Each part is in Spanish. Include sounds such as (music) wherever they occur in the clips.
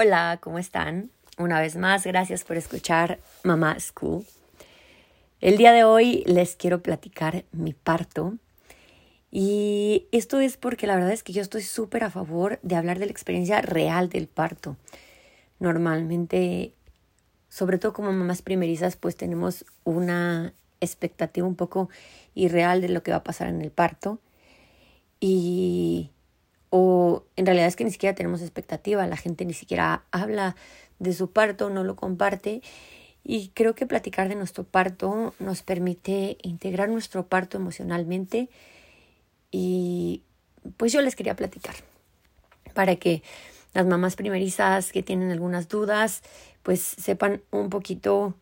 Hola, ¿cómo están? Una vez más, gracias por escuchar Mamá School. El día de hoy les quiero platicar mi parto. Y esto es porque la verdad es que yo estoy súper a favor de hablar de la experiencia real del parto. Normalmente, sobre todo como mamás primerizas, pues tenemos una expectativa un poco irreal de lo que va a pasar en el parto. Y o en realidad es que ni siquiera tenemos expectativa, la gente ni siquiera habla de su parto, no lo comparte. Y creo que platicar de nuestro parto nos permite integrar nuestro parto emocionalmente. Y pues yo les quería platicar para que las mamás primerizas que tienen algunas dudas, pues sepan un poquito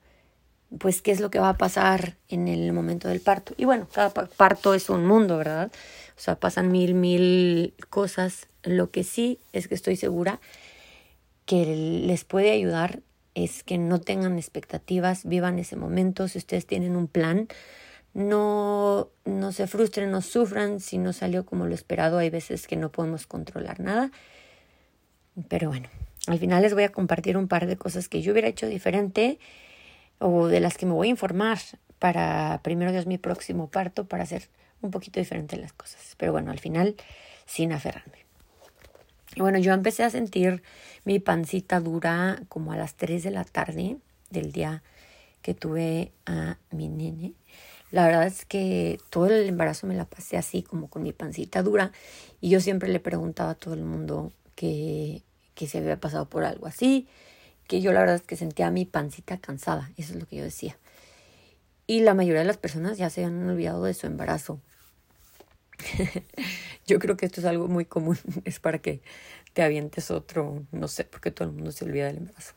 pues qué es lo que va a pasar en el momento del parto. Y bueno, cada parto es un mundo, ¿verdad? O sea, pasan mil, mil cosas. Lo que sí es que estoy segura que les puede ayudar es que no tengan expectativas, vivan ese momento. Si ustedes tienen un plan, no, no se frustren, no sufran si no salió como lo esperado. Hay veces que no podemos controlar nada. Pero bueno, al final les voy a compartir un par de cosas que yo hubiera hecho diferente o de las que me voy a informar para primero Dios mi próximo parto para hacer un poquito diferente las cosas. Pero bueno, al final sin aferrarme. Bueno, yo empecé a sentir mi pancita dura como a las 3 de la tarde del día que tuve a mi nene. La verdad es que todo el embarazo me la pasé así como con mi pancita dura y yo siempre le preguntaba a todo el mundo que, que se había pasado por algo así, que yo la verdad es que sentía mi pancita cansada, eso es lo que yo decía. Y la mayoría de las personas ya se han olvidado de su embarazo. (laughs) yo creo que esto es algo muy común, (laughs) es para que te avientes otro, no sé, porque todo el mundo se olvida del embarazo.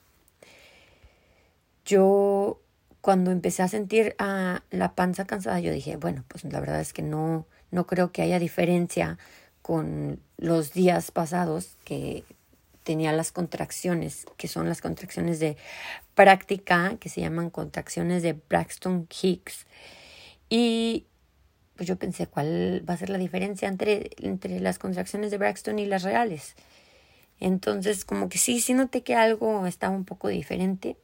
Yo cuando empecé a sentir a la panza cansada, yo dije, bueno, pues la verdad es que no, no creo que haya diferencia con los días pasados que tenía las contracciones, que son las contracciones de práctica, que se llaman contracciones de Braxton Hicks. Y pues yo pensé, ¿cuál va a ser la diferencia entre, entre las contracciones de Braxton y las reales? Entonces, como que sí, sí noté que algo estaba un poco diferente.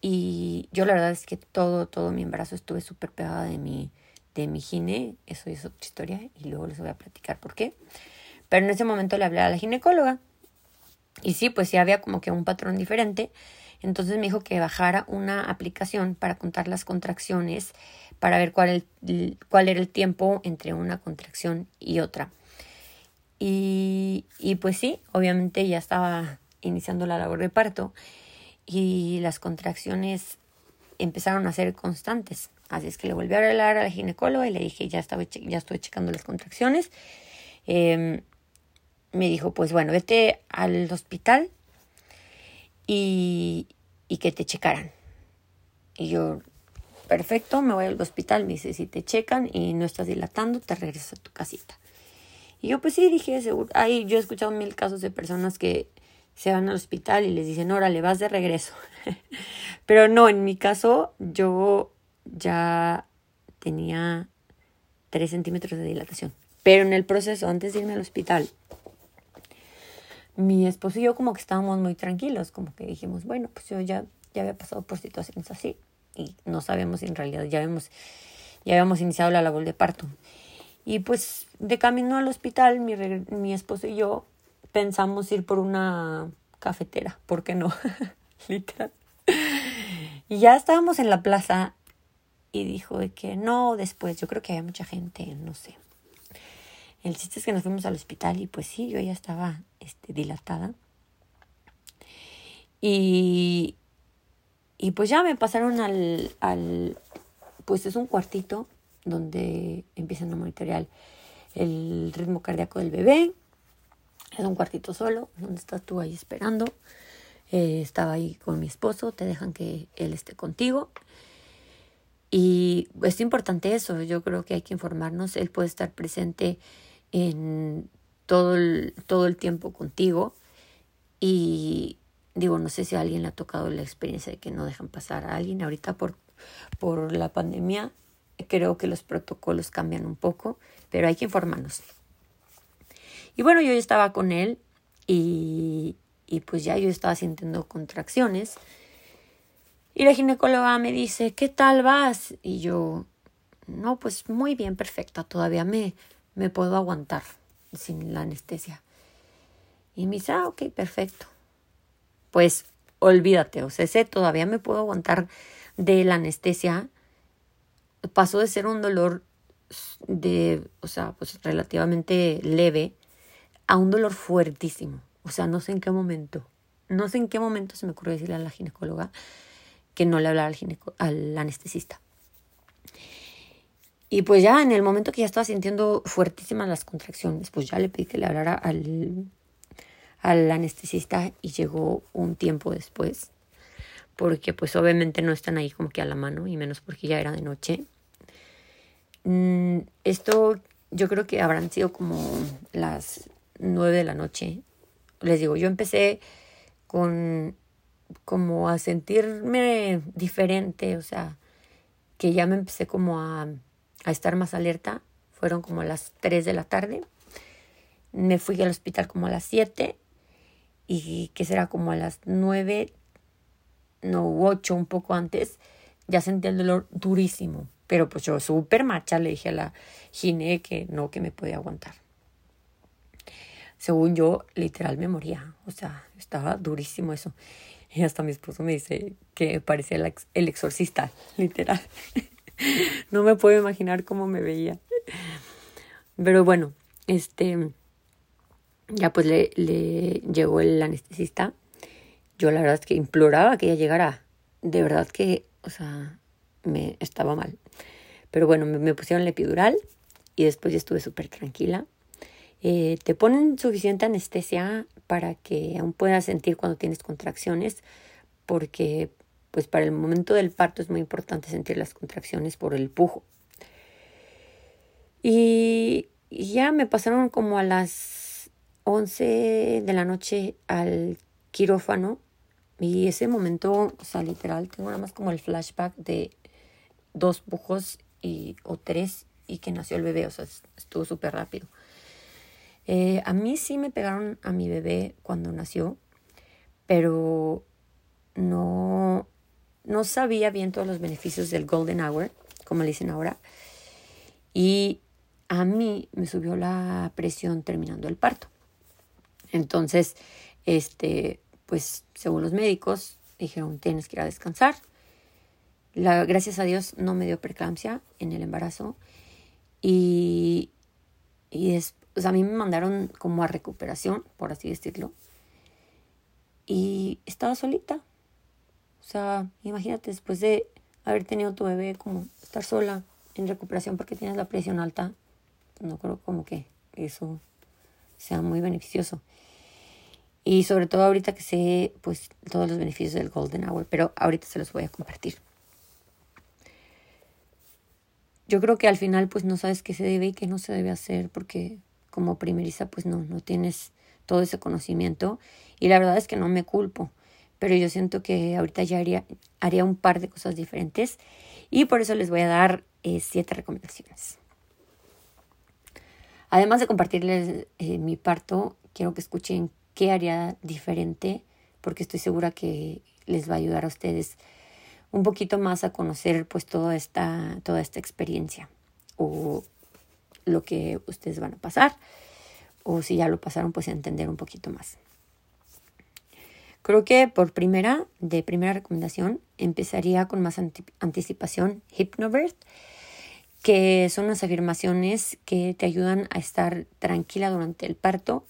Y yo la verdad es que todo, todo mi embarazo estuve súper pegada de mi, de mi gine. Eso es otra historia y luego les voy a platicar por qué. Pero en ese momento le hablé a la ginecóloga y sí, pues sí había como que un patrón diferente. Entonces me dijo que bajara una aplicación para contar las contracciones, para ver cuál, cuál era el tiempo entre una contracción y otra. Y, y pues sí, obviamente ya estaba iniciando la labor de parto y las contracciones empezaron a ser constantes. Así es que le volví a hablar a la ginecóloga y le dije, ya, estaba, ya estoy checando las contracciones. Eh, me dijo, pues bueno, vete al hospital y, y que te checaran. Y yo, perfecto, me voy al hospital. Me dice, si te checan y no estás dilatando, te regresas a tu casita. Y yo, pues sí, dije, seguro. Ahí yo he escuchado mil casos de personas que se van al hospital y les dicen, órale, vas de regreso. (laughs) Pero no, en mi caso, yo ya tenía 3 centímetros de dilatación. Pero en el proceso, antes de irme al hospital, mi esposo y yo como que estábamos muy tranquilos, como que dijimos, bueno, pues yo ya, ya había pasado por situaciones así y no sabemos en realidad ya habíamos, ya habíamos iniciado la labor de parto. Y pues de camino al hospital, mi, mi esposo y yo pensamos ir por una cafetera, ¿por qué no? (laughs) Literal. Y ya estábamos en la plaza y dijo de que no, después, yo creo que había mucha gente, no sé. El chiste es que nos fuimos al hospital y pues sí, yo ya estaba este, dilatada. Y, y pues ya me pasaron al, al, pues es un cuartito donde empiezan a monitorear el ritmo cardíaco del bebé. Es un cuartito solo, donde estás tú ahí esperando. Eh, estaba ahí con mi esposo, te dejan que él esté contigo. Y es importante eso, yo creo que hay que informarnos, él puede estar presente en todo el, todo el tiempo contigo y digo, no sé si a alguien le ha tocado la experiencia de que no dejan pasar a alguien. Ahorita por, por la pandemia creo que los protocolos cambian un poco, pero hay que informarnos. Y bueno, yo estaba con él y, y pues ya yo estaba sintiendo contracciones. Y la ginecóloga me dice, ¿qué tal vas? Y yo, no, pues muy bien, perfecta, todavía me, me puedo aguantar sin la anestesia. Y me dice, ah, ok, perfecto. Pues olvídate, o sea, ese todavía me puedo aguantar de la anestesia. Pasó de ser un dolor de, o sea, pues relativamente leve a un dolor fuertísimo. O sea, no sé en qué momento, no sé en qué momento se me ocurrió decirle a la ginecóloga que no le hablara al, al anestesista. Y pues ya en el momento que ya estaba sintiendo fuertísimas las contracciones, pues ya le pedí que le hablara al, al anestesista y llegó un tiempo después, porque pues obviamente no están ahí como que a la mano, y menos porque ya era de noche. Mm, esto yo creo que habrán sido como las nueve de la noche. Les digo, yo empecé con como a sentirme diferente, o sea, que ya me empecé como a, a estar más alerta. Fueron como las tres de la tarde. Me fui al hospital como a las siete y que será como a las nueve, no, ocho, un poco antes, ya sentí el dolor durísimo. Pero pues yo súper macha le dije a la gine que no, que me podía aguantar según yo, literal me moría. O sea, estaba durísimo eso. Y hasta mi esposo me dice que parecía el, el exorcista, literal. (laughs) (laughs) no me puedo imaginar cómo me veía. Pero bueno, este, ya pues le, le llegó el anestesista. Yo la verdad es que imploraba que ella llegara. De verdad que, o sea, me estaba mal. Pero bueno, me, me pusieron la epidural y después ya estuve súper tranquila. Eh, te ponen suficiente anestesia para que aún puedas sentir cuando tienes contracciones, porque pues para el momento del parto es muy importante sentir las contracciones por el pujo. Y, ya me pasaron como a las 11 de la noche al quirófano y ese momento, o sea, literal, tengo nada más como el flashback de dos pujos y, o tres y que nació el bebé, o sea, estuvo súper rápido. Eh, a mí sí me pegaron a mi bebé cuando nació, pero no, no sabía bien todos los beneficios del golden hour, como le dicen ahora. Y a mí me subió la presión terminando el parto. Entonces, este, pues según los médicos, dijeron, tienes que ir a descansar. La, gracias a Dios no me dio preeclampsia en el embarazo. Y, y, es, pues a mí me mandaron como a recuperación, por así decirlo. Y estaba solita. O sea, imagínate después de haber tenido tu bebé, como estar sola en recuperación porque tienes la presión alta. No creo como que eso sea muy beneficioso. Y sobre todo ahorita que sé pues todos los beneficios del Golden Hour, pero ahorita se los voy a compartir. Yo creo que al final pues no sabes qué se debe y qué no se debe hacer porque como primeriza pues no, no tienes todo ese conocimiento y la verdad es que no me culpo, pero yo siento que ahorita ya haría, haría un par de cosas diferentes y por eso les voy a dar eh, siete recomendaciones. Además de compartirles eh, mi parto, quiero que escuchen qué haría diferente porque estoy segura que les va a ayudar a ustedes un poquito más a conocer pues toda esta, toda esta experiencia o lo que ustedes van a pasar o si ya lo pasaron pues entender un poquito más. Creo que por primera, de primera recomendación, empezaría con más anticipación Hypnobirth, que son unas afirmaciones que te ayudan a estar tranquila durante el parto.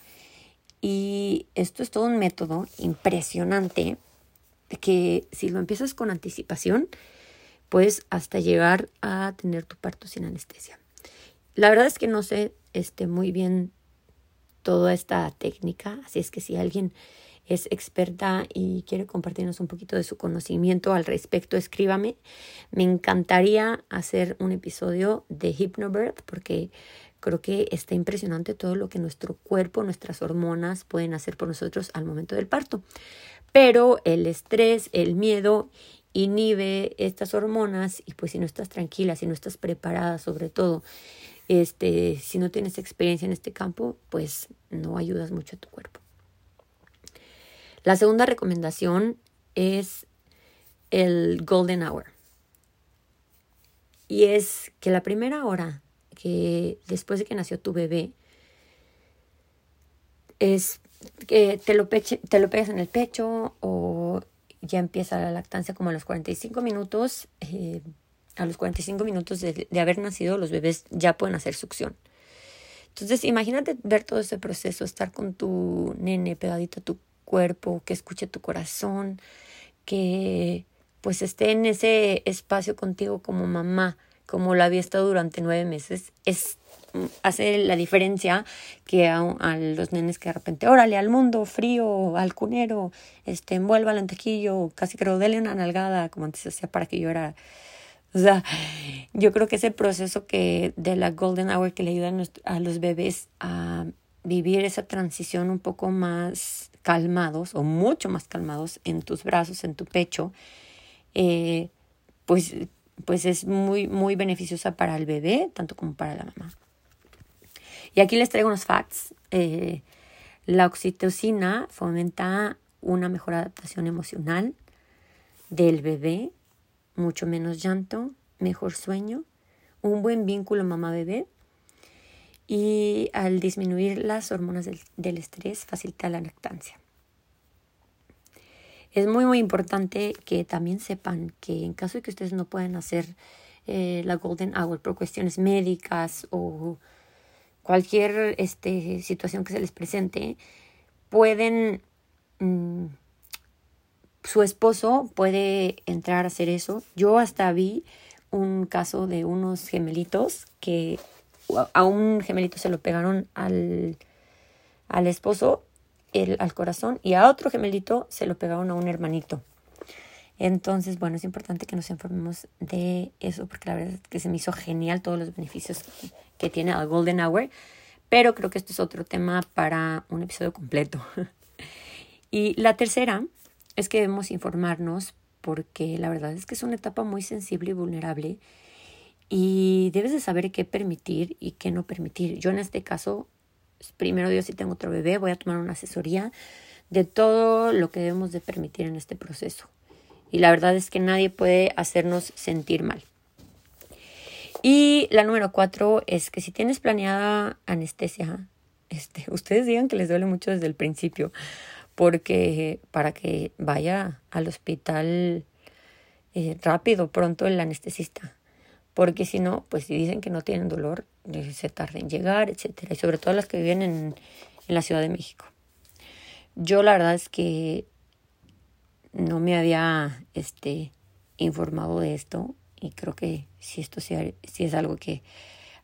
Y esto es todo un método impresionante que si lo empiezas con anticipación, puedes hasta llegar a tener tu parto sin anestesia. La verdad es que no sé este, muy bien toda esta técnica, así es que si alguien es experta y quiere compartirnos un poquito de su conocimiento al respecto, escríbame. Me encantaría hacer un episodio de Hypnobirth porque creo que está impresionante todo lo que nuestro cuerpo, nuestras hormonas pueden hacer por nosotros al momento del parto. Pero el estrés, el miedo inhibe estas hormonas y pues si no estás tranquila, si no estás preparada sobre todo este, si no tienes experiencia en este campo, pues no ayudas mucho a tu cuerpo. La segunda recomendación es el golden hour. Y es que la primera hora que después de que nació tu bebé es que te lo, peche, te lo en el pecho o ya empieza la lactancia como a los 45 minutos. Eh, a los 45 minutos de, de, haber nacido, los bebés ya pueden hacer succión. Entonces, imagínate ver todo ese proceso, estar con tu nene pegadito a tu cuerpo, que escuche tu corazón, que pues esté en ese espacio contigo como mamá, como lo había estado durante nueve meses, es hace la diferencia que a, los nenes que de repente, órale, al mundo, frío, al cunero, este, envuelva al antequillo, casi creo, dele una nalgada, como antes hacía para que yo era o sea, yo creo que ese proceso que de la golden hour que le ayuda a, los bebés a vivir esa transición un poco más calmados o mucho más calmados en tus brazos, en tu pecho, eh, pues, pues es muy, muy beneficiosa para el bebé, tanto como para la mamá. Y aquí les traigo unos facts. Eh, la oxitocina fomenta una mejor adaptación emocional del bebé mucho menos llanto, mejor sueño, un buen vínculo mamá-bebé y al disminuir las hormonas del, estrés facilita la lactancia. Es muy muy importante que también sepan que en caso de que ustedes no puedan hacer eh, la Golden Hour por cuestiones médicas o cualquier este, situación que se les presente, pueden mm, su esposo puede entrar a hacer eso. Yo hasta vi un caso de unos gemelitos que a un gemelito se lo pegaron al, al esposo, el, al corazón, y a otro gemelito se lo pegaron a un hermanito. Entonces, bueno, es importante que nos informemos de eso, porque la verdad es que se me hizo genial todos los beneficios que, tiene el Golden Hour, pero creo que esto es otro tema para un episodio completo. (laughs) y la tercera es que debemos informarnos porque la verdad es que es una etapa muy sensible y vulnerable y debes de saber qué permitir y qué no permitir. Yo en este caso, primero Dios, si tengo otro bebé, voy a tomar una asesoría de todo lo que debemos de permitir en este proceso. Y la verdad es que nadie puede hacernos sentir mal. Y la número cuatro es que si tienes planeada anestesia, este, (laughs) ustedes digan que les duele mucho desde el principio porque para que vaya al hospital eh, rápido, pronto el anestesista. Porque si no, pues si dicen que no tienen dolor, eh, se tarda en llegar, etcétera. Y sobre todo las que viven en, en la Ciudad de México. Yo la verdad es que no me había este, informado de esto y creo que si esto sí, si es algo que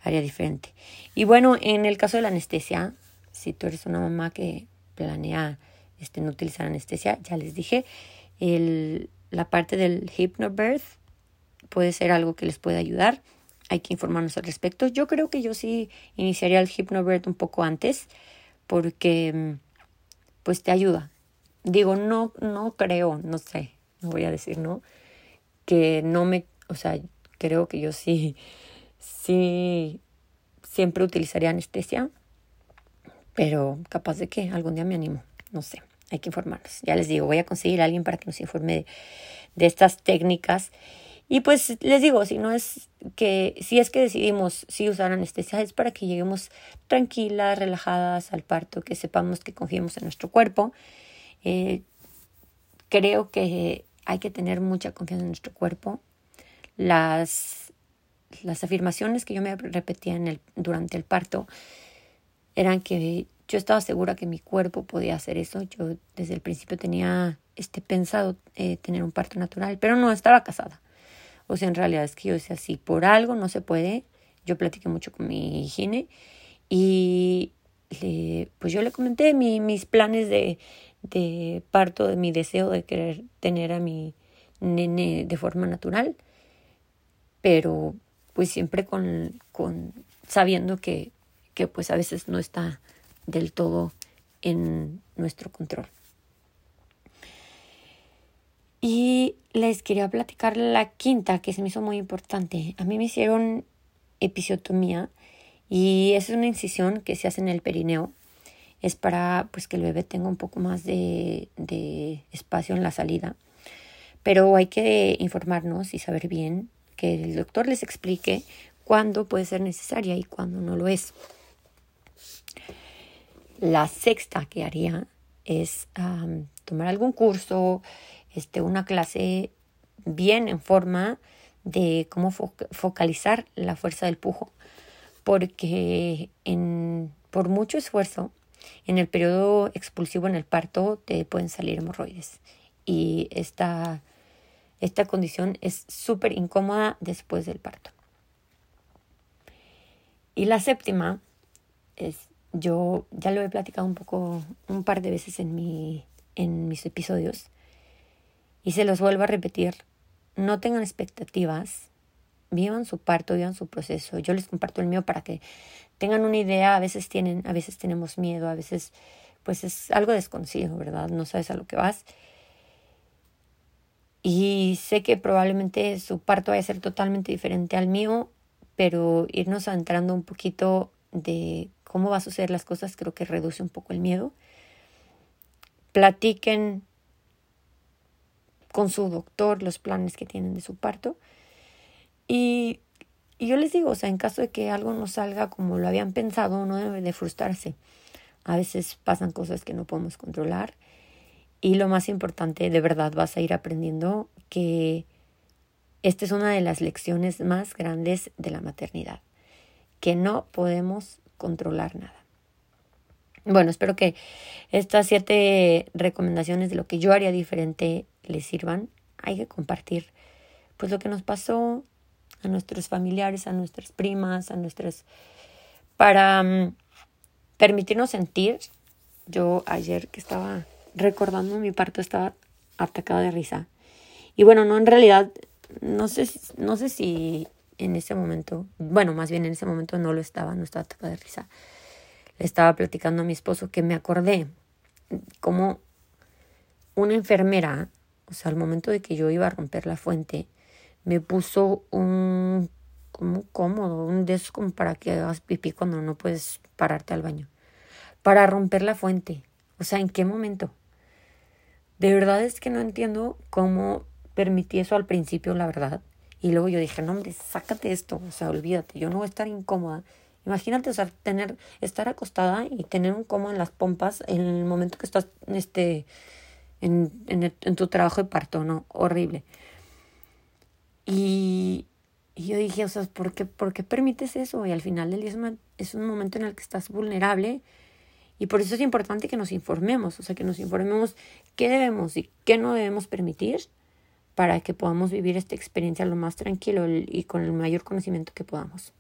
haría diferente. Y bueno, en el caso de la anestesia, si tú eres una mamá que planea este, no utilizar anestesia. Ya les dije, el, la parte del hypnobirth puede ser algo que les puede ayudar. Hay que informarnos al respecto. Yo creo que yo sí iniciaría el hypnobirth un poco antes porque pues te ayuda. Digo, no, no creo, no sé, no voy a decir no, que no me, o sea, creo que yo sí, sí, siempre utilizaría anestesia, pero capaz de que algún día me animo, no sé hay que informarnos. Ya les digo, voy a conseguir a alguien para que nos informe de, estas técnicas. Y pues les digo, si no es que, si es que decidimos sí usar anestesia, es para que lleguemos tranquilas, relajadas al parto, que sepamos que confiemos en nuestro cuerpo. Eh, creo que hay que tener mucha confianza en nuestro cuerpo. Las, las afirmaciones que yo me repetía en el, durante el parto eran que yo estaba segura que mi cuerpo podía hacer eso. Yo desde el principio tenía este pensado eh, tener un parto natural, pero no estaba casada. O sea, en realidad es que yo decía, si por algo no se puede, yo platiqué mucho con mi gine y pues yo le comenté mis planes de, de parto, de mi deseo de querer tener a mi nene de forma natural, pero pues siempre con, con sabiendo que, que pues a veces no está del todo en nuestro control. Y les quería platicar la quinta, que se me hizo muy importante. A mí me hicieron episiotomía y es una incisión que se hace en el perineo es para pues que el bebé tenga un poco más de, de espacio en la salida. Pero hay que informarnos y saber bien que el doctor les explique cuándo puede ser necesaria y cuándo no lo es. La sexta que haría es tomar algún curso, este, una clase bien en forma de cómo focalizar la fuerza del pujo, porque en, por mucho esfuerzo, en el periodo expulsivo en el parto te pueden salir hemorroides y esta, esta condición es súper incómoda después del parto. Y la séptima es, yo ya lo he platicado un poco, un par de veces en, mi, en mis episodios, y se los vuelvo a repetir, no tengan expectativas, vivan su parto, vivan su proceso. Yo les comparto el mío para que tengan una idea, a veces tienen, a veces tenemos miedo, a veces pues es algo desconocido, ¿verdad? No sabes a lo que vas. Y sé que probablemente su parto vaya a ser totalmente diferente al mío, pero irnos adentrando un poquito de cómo va a suceder las cosas creo que reduce un poco el miedo. Platiquen con su doctor los planes que tienen de su parto. Y, yo les digo, o sea, en caso de que algo no salga como lo habían pensado, no debe de frustrarse. A veces pasan cosas que no podemos controlar. Y lo más importante, de verdad vas a ir aprendiendo que esta es una de las lecciones más grandes de la maternidad, que no podemos controlar nada. Bueno, espero que estas siete recomendaciones de lo que yo haría diferente les sirvan. Hay que compartir pues lo que nos pasó a nuestros familiares, a nuestras primas, a nuestras para mm, permitirnos sentir. Yo ayer que estaba recordando mi parto estaba atacada de risa. Y bueno, no en realidad no sé no sé si en ese momento, bueno, más bien en ese momento no lo estaba, no estaba atacada de risa. Le estaba platicando a mi esposo que me acordé como una enfermera o sea, al momento de que yo iba a romper la fuente, me puso un como cómodo, un de como para que hagas pipí cuando no puedes pararte al baño. Para romper la fuente. O sea, ¿en qué momento? De verdad es que no entiendo cómo permití eso al principio, la verdad. Y luego yo dije, no, hombre, sácate esto. O sea, olvídate, yo no voy a estar incómoda. Imagínate, tener, estar acostada y tener un cómodo en las pompas en el momento que estás, este, en, en, tu trabajo de parto, ¿no? Horrible. Y, yo dije, o sea, ¿por qué, ¿por qué permites eso? Y al final del día es un momento en el que estás vulnerable y por eso es importante que nos informemos, o sea, que nos informemos qué debemos y qué no debemos permitir para que podamos vivir esta experiencia lo más tranquilo y con el mayor conocimiento que podamos.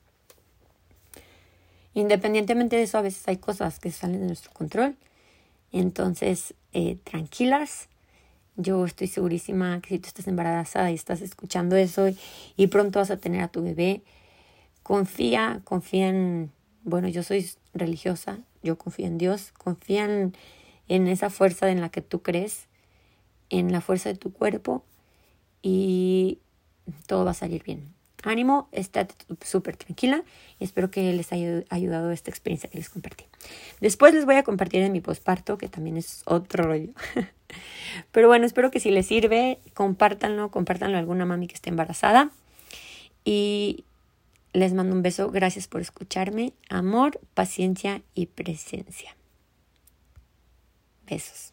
Independientemente de eso, a veces hay cosas que salen de nuestro control entonces, eh, tranquilas. Yo estoy segurísima que si tú estás embarazada y estás escuchando eso y, pronto vas a tener a tu bebé, confía, confía en, bueno, yo soy religiosa, yo confío en Dios, confía en, en esa fuerza en la que tú crees, en la fuerza de tu cuerpo y todo va a salir bien ánimo, estate súper tranquila y espero que les haya ayudado esta experiencia que les compartí. Después les voy a compartir de mi posparto, que también es otro rollo. (laughs) Pero bueno, espero que si les sirve, compártanlo, compártanlo a alguna mami que esté embarazada. Y les mando un beso, gracias por escucharme. Amor, paciencia y presencia. Besos.